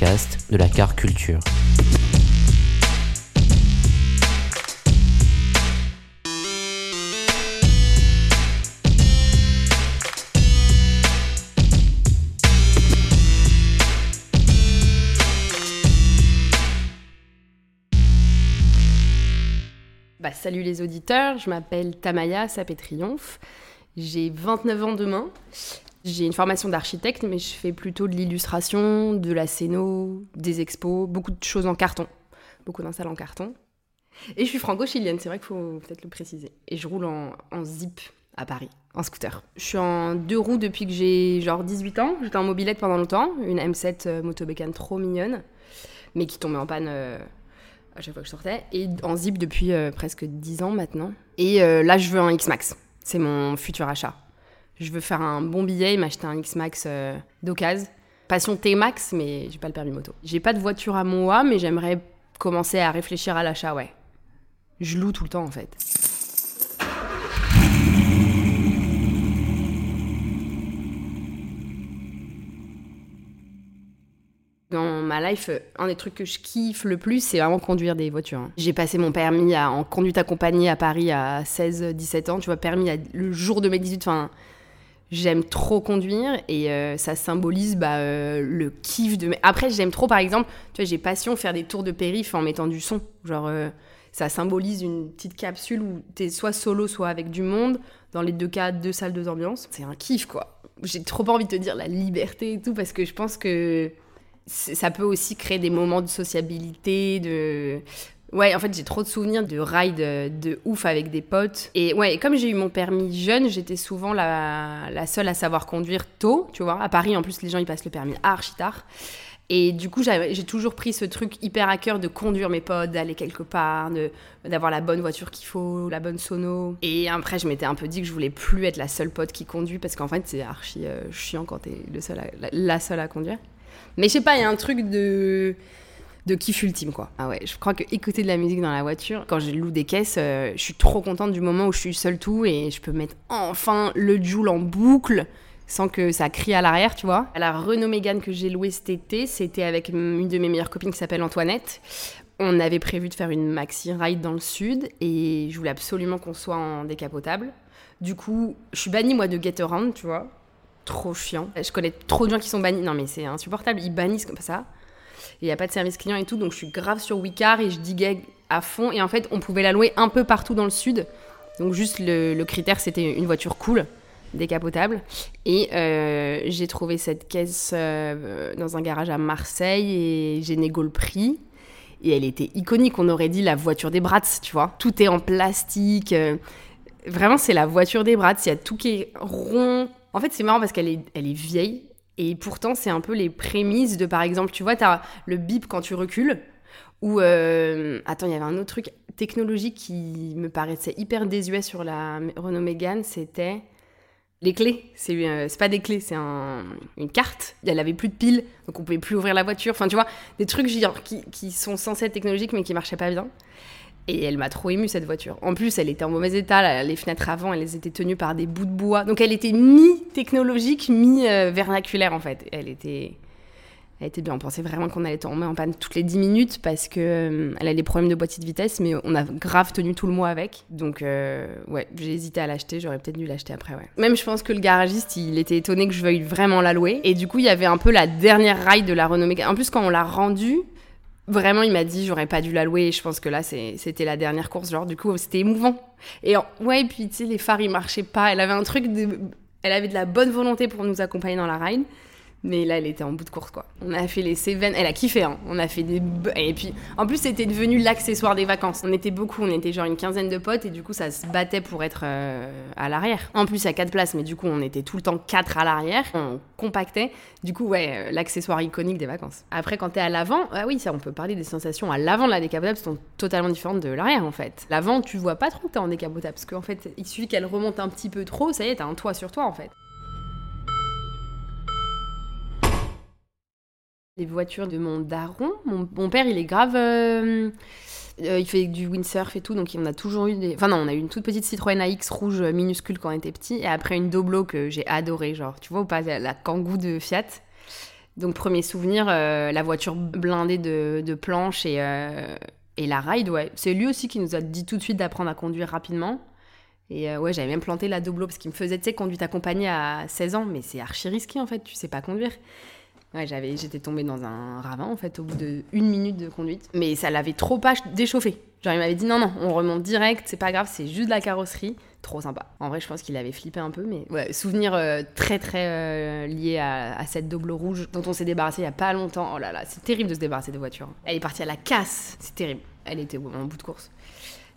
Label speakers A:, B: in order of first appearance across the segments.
A: De la car culture.
B: Bah, salut les auditeurs, je m'appelle Tamaya Sapé-Triomphe. J'ai 29 ans demain. J'ai une formation d'architecte, mais je fais plutôt de l'illustration, de la scéno, des expos, beaucoup de choses en carton. Beaucoup d'installs en carton. Et je suis franco-chilienne, c'est vrai qu'il faut peut-être le préciser. Et je roule en, en zip à Paris, en scooter. Je suis en deux roues depuis que j'ai genre 18 ans. J'étais en mobilette pendant longtemps, une M7 euh, Motobécane trop mignonne, mais qui tombait en panne euh, à chaque fois que je sortais. Et en zip depuis euh, presque 10 ans maintenant. Et euh, là, je veux un X-Max. C'est mon futur achat. Je veux faire un bon billet et m'acheter un X-Max euh, d'occasion. Passion T-Max, mais j'ai pas le permis moto. J'ai pas de voiture à moi, mais j'aimerais commencer à réfléchir à l'achat, ouais. Je loue tout le temps en fait. Dans ma life, un des trucs que je kiffe le plus, c'est vraiment conduire des voitures. hein. J'ai passé mon permis en conduite accompagnée à Paris à 16-17 ans, tu vois, permis le jour de mes 18, enfin, j'aime trop conduire et euh, ça symbolise bah, euh, le kiff de. Après, j'aime trop, par exemple, tu vois, j'ai passion faire des tours de périph' en mettant du son. Genre, euh, ça symbolise une petite capsule où t'es soit solo, soit avec du monde. Dans les deux cas, deux salles, deux ambiances. C'est un kiff, quoi. J'ai trop envie de te dire la liberté et tout, parce que je pense que ça peut aussi créer des moments de sociabilité, de... Ouais, en fait, j'ai trop de souvenirs de rides de, de ouf avec des potes. Et ouais, comme j'ai eu mon permis jeune, j'étais souvent la, seule à savoir conduire tôt, tu vois. À Paris, en plus, les gens, ils passent le permis archi tard. Et du coup, j'ai toujours pris ce truc hyper à cœur de conduire mes potes, d'aller quelque part, d'avoir la bonne voiture qu'il faut, la bonne sono. Et après, je m'étais un peu dit que je voulais plus être la seule pote qui conduit parce qu'en fait, c'est archi euh, chiant quand t'es la, la seule à conduire. Mais je sais pas, il y a un truc de de kiff ultime quoi. Ah ouais, je crois que écouter de la musique dans la voiture, quand je loue des caisses, euh, je suis trop contente du moment où je suis seule tout et je peux mettre enfin le Joule en boucle sans que ça crie à l'arrière, tu vois. La Renault Mégane que j'ai louée cet été, c'était avec une de mes meilleures copines qui s'appelle Antoinette. On avait prévu de faire une maxi ride dans le sud et je voulais absolument qu'on soit en décapotable. Du coup, je suis bannie moi de Get Around, tu vois. Trop chiant. Je connais trop de gens qui sont bannis. Non mais c'est insupportable, ils bannissent comme ça. Il n'y a pas de service client et tout, donc je suis grave sur Wicar et je diguais à fond. Et en fait, on pouvait la louer un peu partout dans le sud. Donc juste le, critère, c'était une voiture cool, décapotable. Et euh, j'ai trouvé cette caisse euh, dans un garage à Marseille et j'ai négo le prix. Et elle était iconique, on aurait dit la voiture des Bratz, tu vois. Tout est en plastique. euh, vraiment, c'est la voiture des Bratz. Il y a tout qui est rond. En fait, c'est marrant parce qu'elle est, elle est vieille. Et pourtant, c'est un peu les prémices de, par exemple, tu vois, tu as le bip quand tu recules. Ou, euh, attends, il y avait un autre truc technologique qui me paraissait hyper désuet sur la Renault Mégane, c'était les clés. C'est euh, pas des clés, c'est un- une carte. Elle avait plus de piles, donc on pouvait plus ouvrir la voiture. Enfin, tu vois, des trucs qui, qui sont censés être technologiques, mais qui marchaient pas bien. Et elle m'a trop émue cette voiture. En plus, elle était en mauvais état. Les fenêtres avant, elles étaient tenues par des bouts de bois. Donc elle était mi-technologique, mi-vernaculaire en fait. Elle était, elle était bien. On pensait vraiment qu'on allait tomber en panne toutes les 10 minutes parce que euh, elle a des problèmes de boîtier de vitesse, mais on a grave tenu tout le mois avec. Donc euh, ouais, j'ai hésité à l'acheter. J'aurais peut-être dû l'acheter après. Ouais. Même je pense que le garagiste, il était étonné que je veuille vraiment la louer. Et du coup, il y avait un peu la dernière ride de la Mégane. En plus, quand on l'a rendue. Vraiment, il m'a dit, j'aurais pas dû la louer. Je pense que là, c'était la dernière course. Genre, du coup, c'était émouvant. Et ouais, puis tu sais, les phares, ils marchaient pas. Elle avait un truc de. Elle avait de la bonne volonté pour nous accompagner dans la ride. Mais là, elle était en bout de course, quoi. On a fait les Cévennes. Elle a kiffé, hein. On a fait des. Et puis, en plus, c'était devenu l'accessoire des vacances. On était beaucoup, on était genre une quinzaine de potes et du coup, ça se battait pour être euh, à l'arrière. En plus, a quatre places, mais du coup, on était tout le temps quatre à l'arrière. On compactait. Du coup, ouais, euh, l'accessoire iconique des vacances. Après, quand t'es à l'avant, ah oui, ça, on peut parler des sensations à l'avant de la décapotable sont totalement différentes de l'arrière, en fait. L'avant, tu vois pas trop que t'es en décapotable parce qu'en fait, il suffit qu'elle remonte un petit peu trop, ça y est, t'as un toit sur toi, en fait. Les voitures de mon daron. Mon, père, il est grave. Euh, euh, il fait du windsurf et tout, donc on a toujours eu des. Enfin, non, on a eu une toute petite Citroën AX rouge minuscule quand on était petit, et après une Doblo que j'ai adorée, genre, tu vois ou pas, la Kangoo de Fiat. Donc, premier souvenir, euh, la voiture blindée de, planches et, et la ride, ouais. C'est lui aussi qui nous a dit tout de suite d'apprendre à conduire rapidement. Et ouais, j'avais même planté la Doblo parce qu'il me faisait, tu sais, conduite accompagnée à 16 ans, mais c'est archi risqué en fait, tu sais pas conduire. Ouais, j'avais, j'étais tombée dans un ravin en fait au bout d'une minute de conduite. Mais ça l'avait trop pas déchauffé. Genre il m'avait dit non non, on remonte direct, c'est pas grave, c'est juste la carrosserie. Trop sympa. En vrai, je pense qu'il avait flippé un peu, mais ouais, souvenir euh, très très euh, lié à, cette double rouge dont on s'est débarrassé il y a pas longtemps. Oh là là, c'est terrible de se débarrasser de voiture. Elle est partie à la casse, c'est terrible. Elle était en bout de course.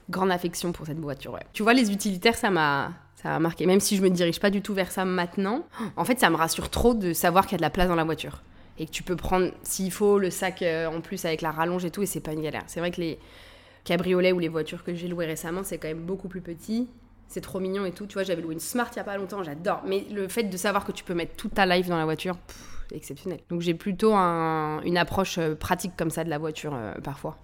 B: Grande affection pour cette voiture. Tu vois, les utilitaires, ça m'a ça a marqué. Même si je me dirige pas du tout vers ça maintenant, en fait, ça me rassure trop de savoir qu'il y a de la place dans la voiture. Et que tu peux prendre, s'il faut, le sac euh, en plus avec la rallonge et tout, et c'est pas une galère. C'est vrai que les cabriolets ou les voitures que j'ai louées récemment, c'est quand même beaucoup plus petit. C'est trop mignon et tout. Tu vois, j'avais loué une Smart il y a pas longtemps, j'adore. Mais le fait de savoir que tu peux mettre toute ta life dans la voiture, exceptionnel. Donc j'ai plutôt une approche euh, pratique comme ça de la voiture euh, parfois.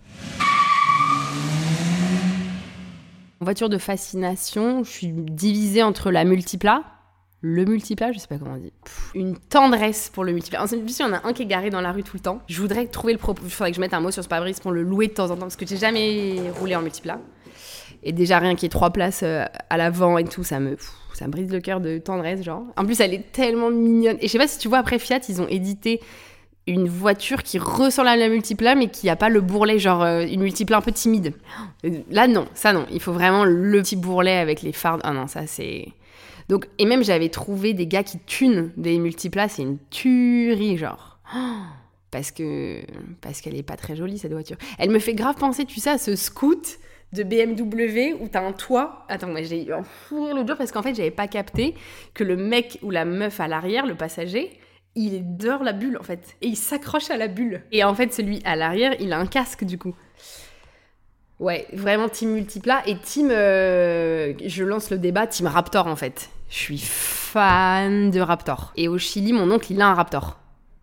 B: Voiture de fascination, je suis divisée entre la multiplat, le multiplat, je sais pas comment on dit. une tendresse pour le multiplat. En plus, il y en a un qui est garé dans la rue tout le temps. Je voudrais trouver le propos. Il faudrait que je mette un mot sur ce pare-brise pour le louer de temps en temps parce que j'ai jamais roulé en multiplat. Et déjà, rien qui est trois places euh, à l'avant et tout, ça me, ça me brise le cœur de tendresse, genre. En plus, elle est tellement mignonne. Et je sais pas si tu vois, après Fiat, ils ont édité une voiture qui ressemble à la multipla mais qui a pas le bourrelet genre euh, une multipla un peu timide. Là non, ça non, il faut vraiment le petit bourrelet avec les phares. Ah non, ça c'est donc et même j'avais trouvé des gars qui tunent des multiplas, c'est une tuerie genre. parce que parce qu'elle est pas très jolie cette voiture. Elle me fait grave penser, tu sais, à ce scoot de BMW où t'as un toit. Attends, moi j'ai eu un fou l'autre jour parce qu'en fait j'avais pas capté que le mec ou la meuf à l'arrière, le passager, il est la bulle en fait. Et il s'accroche à la bulle. Et en fait, celui à l'arrière, il a un casque du coup. Ouais, vraiment team multiplat. Et team, euh, je lance le débat, team Raptor en fait. Je suis fan de Raptor. Et au Chili, mon oncle, il a un Raptor.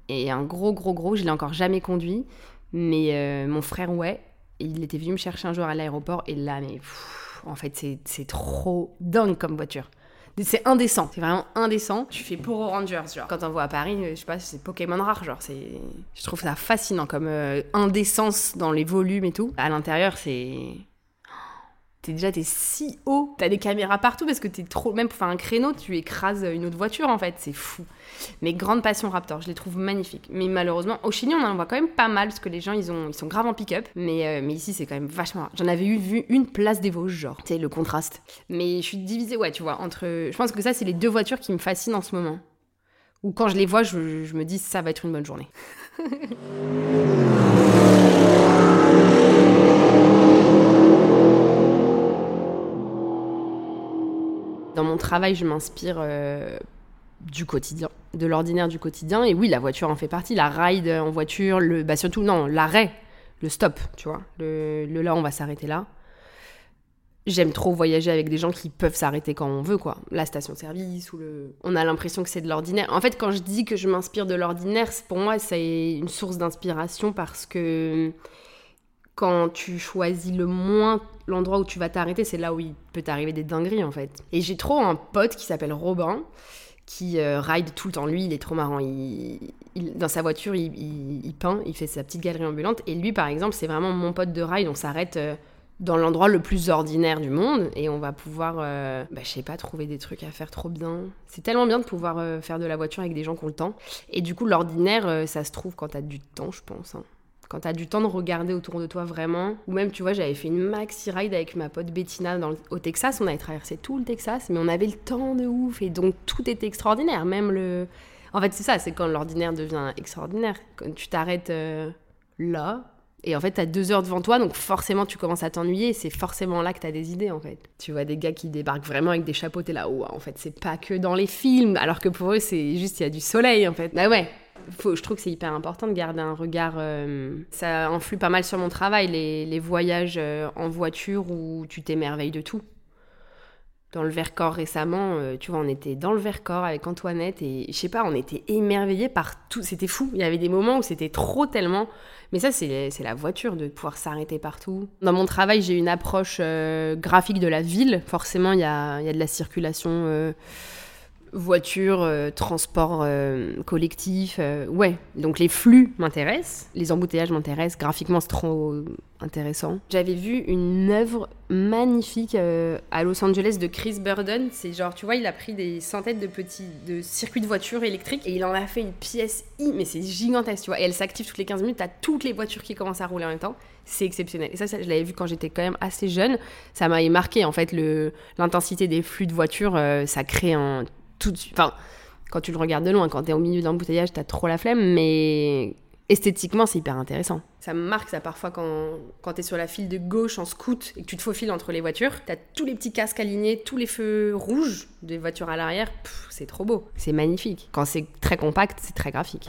B: Et un gros, gros, gros, je l'ai encore jamais conduit. Mais euh, mon frère, ouais. il était venu me chercher un jour à l'aéroport. Et là, mais en fait, c'est trop dingue comme voiture. C'est indécent, c'est vraiment indécent. Tu fais pour Rangers, genre. Quand on voit à Paris, je sais pas, c'est Pokémon rare, genre. C'est, je trouve ça fascinant comme euh, indécence dans les volumes et tout. À l'intérieur, c'est t'es déjà t'es si haut, t'as des caméras partout parce que t'es trop, même pour faire un créneau, tu écrases une autre voiture en fait, c'est fou. Mais grande passion Raptor, je les trouve magnifiques. Mais malheureusement, au Chili, on en voit quand même pas mal parce que les gens ils ont, ils sont grave en pick-up. Mais, euh, mais ici, c'est quand même vachement. J'en avais eu vu une place des Vosges, genre, sais, le contraste. Mais je suis divisée, ouais, tu vois, entre. Je pense que ça, c'est les deux voitures qui me fascinent en ce moment. Ou quand je les vois, je, je me dis, ça va être une bonne journée. Mon travail, je m'inspire euh, du quotidien, de l'ordinaire du quotidien. Et oui, la voiture en fait partie. La ride en voiture, le, bah surtout, non, l'arrêt, le stop, tu vois. Le, là, on va s'arrêter là. J'aime trop voyager avec des gens qui peuvent s'arrêter quand on veut, quoi. La station-service ou le... On a l'impression que c'est de l'ordinaire. En fait, quand je dis que je m'inspire de l'ordinaire, pour moi, c'est une source d'inspiration parce que quand tu choisis le moins l'endroit où tu vas t'arrêter, c'est là où il peut t'arriver des dingueries en fait. Et j'ai trop un pote qui s'appelle Robin qui euh, ride tout le temps. Lui, il est trop marrant. Il, dans sa voiture, il, peint, il fait sa petite galerie ambulante. Et lui, par exemple, c'est vraiment mon pote de ride. On s'arrête euh, dans l'endroit le plus ordinaire du monde et on va pouvoir, euh, bah, je sais pas, trouver des trucs à faire trop bien. C'est tellement bien de pouvoir faire de la voiture avec des gens qui ont le temps. Et du coup, l'ordinaire, ça se trouve quand t'as du temps, je pense. Hein quand tu as du temps de regarder autour de toi vraiment. Ou même, tu vois, j'avais fait une maxi ride avec ma pote Bettina dans au Texas. On avait traversé tout le Texas, mais on avait le temps de ouf. Et donc, tout était extraordinaire. Même le. En fait, c'est ça, c'est quand l'ordinaire devient extraordinaire. Quand tu t'arrêtes euh, là, et en fait, t'as deux heures devant toi, donc forcément, tu commences à t'ennuyer. C'est forcément là que t'as des idées, en fait. Tu vois des gars qui débarquent vraiment avec des chapeaux, t'es là, oh, en fait, c'est pas que dans les films, alors que pour eux, c'est juste, il y a du soleil, en fait. Bah ouais, je trouve que c'est hyper important de garder un regard. euh, ça influe pas mal sur mon travail, les, voyages euh, en voiture où tu t'émerveilles de tout. Dans le Vercors récemment, euh, tu vois, on était dans le Vercors avec Antoinette et je sais pas, on était émerveillés par tout. C'était fou. Il y avait des moments où c'était trop tellement. Mais ça, c'est la voiture de pouvoir s'arrêter partout. Dans mon travail, j'ai une approche graphique de la ville. Forcément, il y a, y a de la circulation. Voiture, euh, transport euh, collectif, euh, ouais. Donc les flux m'intéressent, les embouteillages m'intéressent, graphiquement c'est trop intéressant. J'avais vu une œuvre magnifique euh, à Los Angeles de Chris Burden, c'est genre, tu vois, il a pris des centaines de petits de circuits de voitures électriques et il en a fait une pièce, i- mais c'est gigantesque, tu vois, et elle s'active toutes les 15 minutes, t'as toutes les voitures qui commencent à rouler en même temps, c'est exceptionnel. Et ça, ça, je l'avais vu quand j'étais quand même assez jeune, ça m'avait marqué en fait, l'intensité des flux de voitures, ça crée un tout de suite. Enfin, quand tu le regardes de loin, quand t'es au milieu d'un bouteillage, t'as trop la flemme, mais esthétiquement, c'est hyper intéressant. Ça me marque ça parfois quand, quand t'es sur la file de gauche en scoot et que tu te faufiles entre les voitures. T'as tous les petits casques alignés, tous les feux rouges des voitures à l'arrière. C'est trop beau. C'est magnifique. Quand c'est très compact, c'est très graphique.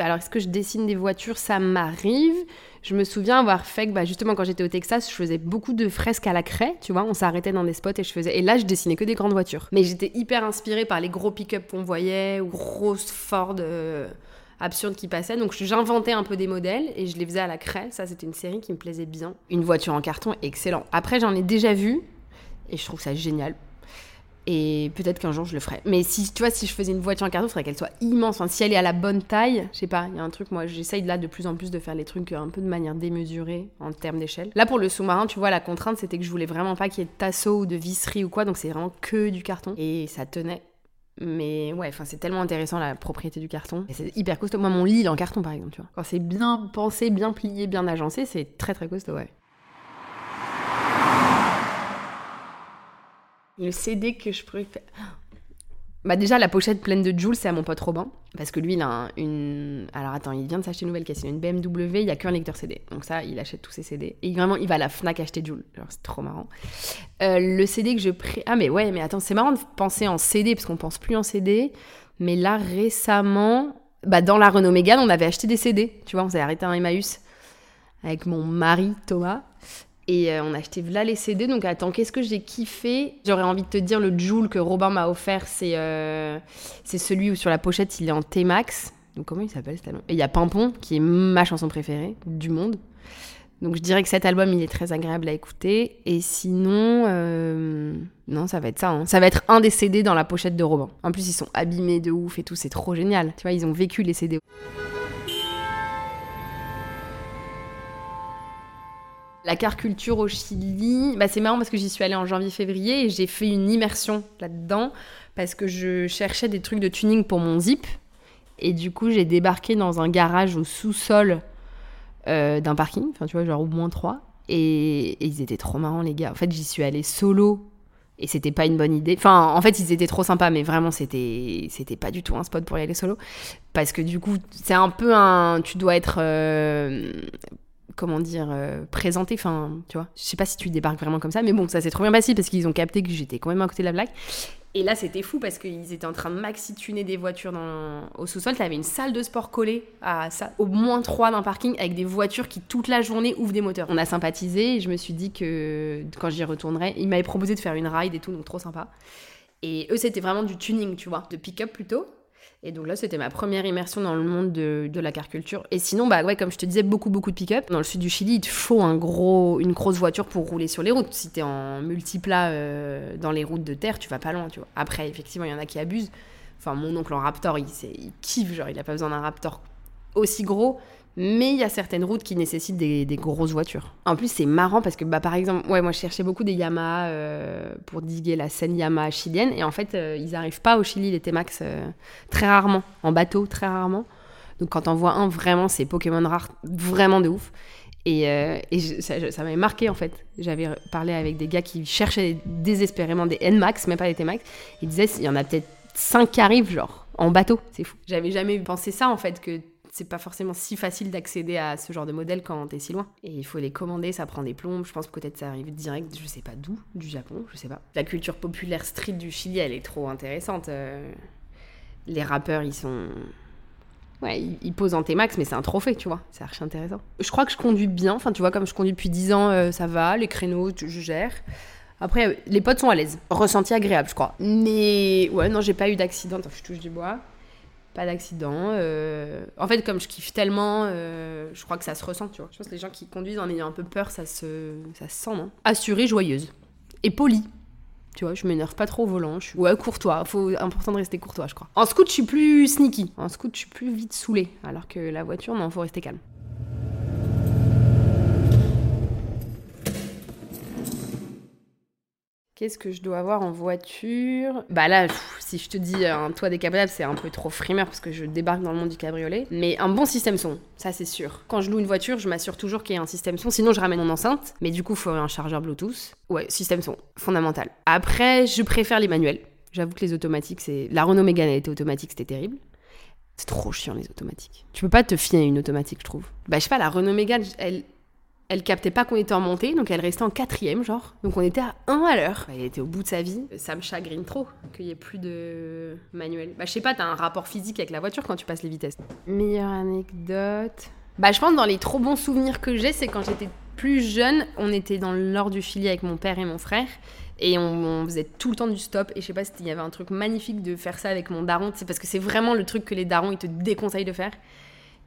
B: Alors, est-ce que je dessine des voitures? Ça m'arrive. Je me souviens avoir fait que, bah, justement, quand j'étais au Texas, je faisais beaucoup de fresques à la craie, tu vois. On s'arrêtait dans des spots et je faisais. Et là, je dessinais que des grandes voitures. Mais j'étais hyper inspirée par les gros pick-up qu'on voyait ou grosses Ford euh, absurdes qui passaient. Donc, j'inventais un peu des modèles et je les faisais à la craie. Ça, c'était une série qui me plaisait bien. Une voiture en carton, excellent. Après, j'en ai déjà vu et je trouve ça génial. Et peut-être qu'un jour je le ferai. Mais si tu vois, si je faisais une voiture en carton, il faudrait qu'elle soit immense. Si elle est à la bonne taille, je sais pas, il y a un truc, moi j'essaye là de plus en plus de faire les trucs un peu de manière démesurée en termes d'échelle. Là pour le sous-marin, tu vois, la contrainte c'était que je voulais vraiment pas qu'il y ait de tasseau ou de visserie ou quoi, donc c'est vraiment que du carton. Et ça tenait. Mais ouais, enfin c'est tellement intéressant la propriété du carton. C'est hyper costaud. Moi mon lit est en carton par exemple. Quand c'est bien pensé, bien plié, bien agencé, c'est très très costaud, ouais. Le CD que je préfère. Bah déjà la pochette pleine de Jules c'est à mon pote Robin parce que lui il a un- une alors attends il vient de s'acheter une nouvelle caisse il a une BMW il y a qu'un lecteur CD donc ça il achète tous ses CD et vraiment il va à la Fnac acheter Jules c'est trop marrant. Euh, le CD que je pré ah mais ouais mais attends c'est marrant de penser en CD parce qu'on pense plus en CD mais là récemment bah dans la Renault Mégane on avait acheté des CD tu vois on s'est arrêté à un Emmaüs avec mon mari Thomas et euh, on a acheté là les CD. Donc attends, qu'est-ce que j'ai kiffé? J'aurais envie de te dire le Joule que Robin m'a offert, c'est euh, c'est celui où sur la pochette il est en T-Max. Donc comment il s'appelle cet album? Et il y a Pimpon qui est ma chanson préférée du monde. Donc je dirais que cet album il est très agréable à écouter. Et sinon, euh, non ça va être ça. hein. Ça va être un des CD dans la pochette de Robin. En plus ils sont abîmés de ouf et tout, c'est trop génial. Tu vois, ils ont vécu les CD. La car culture au Chili, bah c'est marrant parce que j'y suis allée en janvier-février et j'ai fait une immersion là-dedans parce que je cherchais des trucs de tuning pour mon Zip. Et du coup, j'ai débarqué dans un garage au sous-sol euh, d'un parking, enfin tu vois, genre au moins trois. Et, et ils étaient trop marrants, les gars. En fait, j'y suis allée solo et c'était pas une bonne idée. Enfin, en fait, ils étaient trop sympas, mais vraiment, c'était c'était pas du tout un spot pour y aller solo. Parce que du coup, c'est un peu un. Tu dois être. euh, comment dire, euh, présenté. Enfin, tu vois, je sais pas si tu débarques vraiment comme ça, mais bon, ça s'est trop bien passé parce qu'ils ont capté que j'étais quand même à côté de la blague. Et là, c'était fou parce qu'ils étaient en train de maxi-tuner des voitures dans... au sous-sol. T'avais une salle de sport collée à ça, au moins trois d'un parking avec des voitures qui, toute la journée, ouvrent des moteurs. On a sympathisé et je me suis dit que quand j'y retournerais, ils m'avaient proposé de faire une ride et tout, donc trop sympa. Et eux, c'était vraiment du tuning, tu vois, de pick-up plutôt. Et donc là, c'était ma première immersion dans le monde de, de la car culture. Et sinon, bah ouais, comme je te disais, beaucoup, beaucoup de pick-up. Dans le sud du Chili, il te faut un gros, une grosse voiture pour rouler sur les routes. Si t'es en multiplat euh, dans les routes de terre, tu vas pas loin, tu vois. Après, effectivement, il y en a qui abusent. Enfin, mon oncle en Raptor, il, il kiffe, genre, il a pas besoin d'un Raptor aussi gros. Mais il y a certaines routes qui nécessitent des, grosses voitures. En plus, c'est marrant parce que, bah, par exemple, ouais, moi je cherchais beaucoup des Yamaha euh, pour diguer la scène Yamaha chilienne. Et en fait, euh, ils n'arrivent pas au Chili, les T-Max, euh, très rarement. En bateau, très rarement. Donc quand on voit un, vraiment, c'est Pokémon rare, vraiment de ouf. Et, ça, ça m'avait marqué en fait. J'avais parlé avec des gars qui cherchaient désespérément des N-Max, mais pas des T-Max. Ils disaient, il y en a peut-être 5 qui arrivent, genre, en bateau. C'est fou. J'avais jamais pensé ça en fait, que c'est pas forcément si facile d'accéder à ce genre de modèle quand t'es si loin. Et il faut les commander, ça prend des plombes. Je pense que peut-être ça arrive direct, je sais pas d'où, du Japon, je sais pas. La culture populaire street du Chili, elle est trop intéressante. Euh, les rappeurs, ils sont. Ouais, ils, posent en T-Max, mais c'est un trophée, tu vois. C'est archi intéressant. Je crois que je conduis bien. Enfin, tu vois, comme je conduis depuis 10 ans, euh, ça va. Les créneaux, je gère. Après, euh, les potes sont à l'aise. Ressenti agréable, je crois. Mais ouais, non, j'ai pas eu d'accident. Attends, je touche du bois. Pas d'accident. euh, En fait, comme je kiffe tellement, euh, je crois que ça se ressent, tu vois. Je pense que les gens qui conduisent en ayant un peu peur, ça se, ça se sent, non Assurée, joyeuse. Et polie. Tu vois, je m'énerve pas trop au volant. Je suis... Ouais, courtois. Faut... Important de rester courtois, je crois. En scoot, je suis plus sneaky. En scoot, je suis plus vite saoulée. Alors que la voiture, non, faut rester calme. Qu'est-ce que je dois avoir en voiture? Bah là, si je te dis euh, un toit décapotable, c'est un peu trop frimeur parce que je débarque dans le monde du cabriolet. Mais un bon système son, ça c'est sûr. Quand je loue une voiture, je m'assure toujours qu'il y a un système son. Sinon, je ramène mon enceinte. Mais du coup, il faut un chargeur Bluetooth. Ouais, système son, fondamental. Après, je préfère les manuels. J'avoue que les automatiques, c'est. La Renault Mégane, elle était automatique, c'était terrible. C'est trop chiant les automatiques. Tu peux pas te fier à une automatique, je trouve. Bah, je sais pas, la Renault Mégane, elle, elle captait pas qu'on était en montée, donc elle restait en quatrième, genre. Donc on était à 1 à l'heure. Elle était au bout de sa vie. Ça me chagrine trop qu'il y ait plus de manuel. Bah, je sais pas, t'as un rapport physique avec la voiture quand tu passes les vitesses. Meilleure anecdote. Bah, je pense dans les trop bons souvenirs que j'ai, c'est quand j'étais plus jeune, on était dans le nord du Chili avec mon père et mon frère. Et on, on faisait tout le temps du stop. Et je sais pas s'il y avait un truc magnifique de faire ça avec mon daron. C'est parce que c'est vraiment le truc que les darons ils te déconseillent de faire.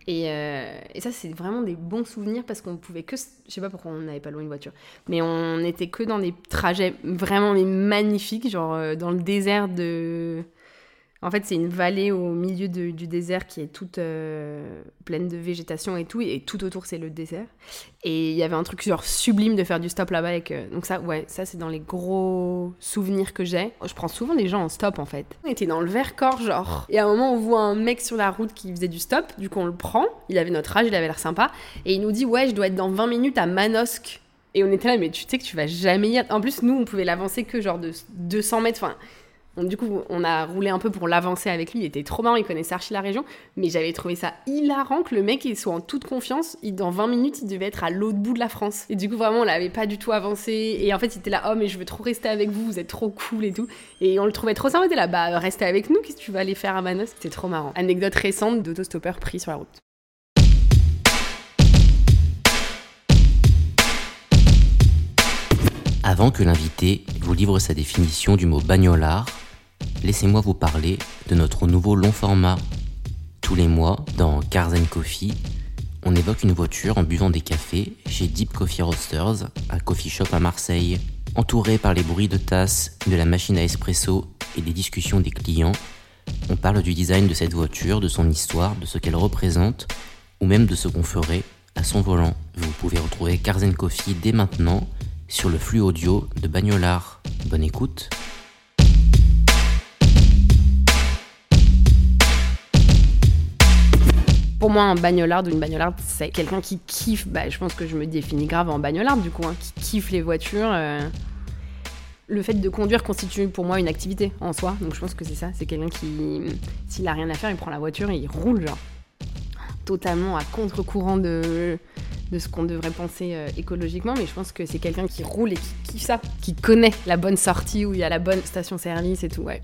B: Et, euh, et ça, c'est vraiment des bons souvenirs parce qu'on pouvait que. Je sais pas pourquoi on n'avait pas loin une voiture. Mais on était que dans des trajets vraiment magnifiques, genre euh, dans le désert de. En fait, c'est une vallée au milieu du désert qui est toute euh, pleine de végétation et tout, et tout autour c'est le désert. Et il y avait un truc genre sublime de faire du stop là-bas. Euh, donc ça, ouais, ça c'est dans les gros souvenirs que j'ai. Je prends souvent des gens en stop en fait. On était dans le Vercors genre. Et à un moment on voit un mec sur la route qui faisait du stop. Du coup on le prend. Il avait notre âge, il avait l'air sympa. Et il nous dit ouais je dois être dans 20 minutes à Manosque. Et on était là mais tu sais que tu vas jamais y être. En plus nous on pouvait l'avancer que genre de 200 mètres. Enfin du coup, on a roulé un peu pour l'avancer avec lui. Il était trop marrant, il connaissait archi la région. Mais j'avais trouvé ça hilarant que le mec soit en toute confiance. Il, dans 20 minutes, il devait être à l'autre bout de la France. Et du coup, vraiment, on l'avait pas du tout avancé. Et en fait, il était là, oh, mais je veux trop rester avec vous, vous êtes trop cool et tout. Et on le trouvait trop sympa. Il était là, bah, restez avec nous, qu'est-ce que tu vas aller faire à Manos? C'était trop marrant. Anecdote récente d'autostoppeur pris sur la route.
A: Avant que l'invité vous livre sa définition du mot bagnolard, laissez-moi vous parler de notre nouveau long format. Tous les mois, dans Cars Coffee, on évoque une voiture en buvant des cafés chez Deep Coffee Roasters, un coffee shop à Marseille. Entouré par les bruits de tasses, de la machine à espresso et des discussions des clients, on parle du design de cette voiture, de son histoire, de ce qu'elle représente, ou même de ce qu'on ferait à son volant. Vous pouvez retrouver Cars Coffee dès maintenant sur le flux audio de Bagnolard. Bonne écoute.
B: Pour moi, un bagnolarde ou une bagnolarde, c'est quelqu'un qui kiffe. Bah, je pense que je me définis grave en bagnolarde, du coup, hein, qui kiffe les voitures. euh. Le fait de conduire constitue pour moi une activité en soi. Donc, je pense que c'est ça. C'est quelqu'un qui, s'il a rien à faire, il prend la voiture et il roule, genre. Totalement à contre-courant de, de ce qu'on devrait penser euh, écologiquement, mais je pense que c'est quelqu'un qui roule et qui kiffe ça, qui connaît la bonne sortie où il y a la bonne station-service et tout, ouais.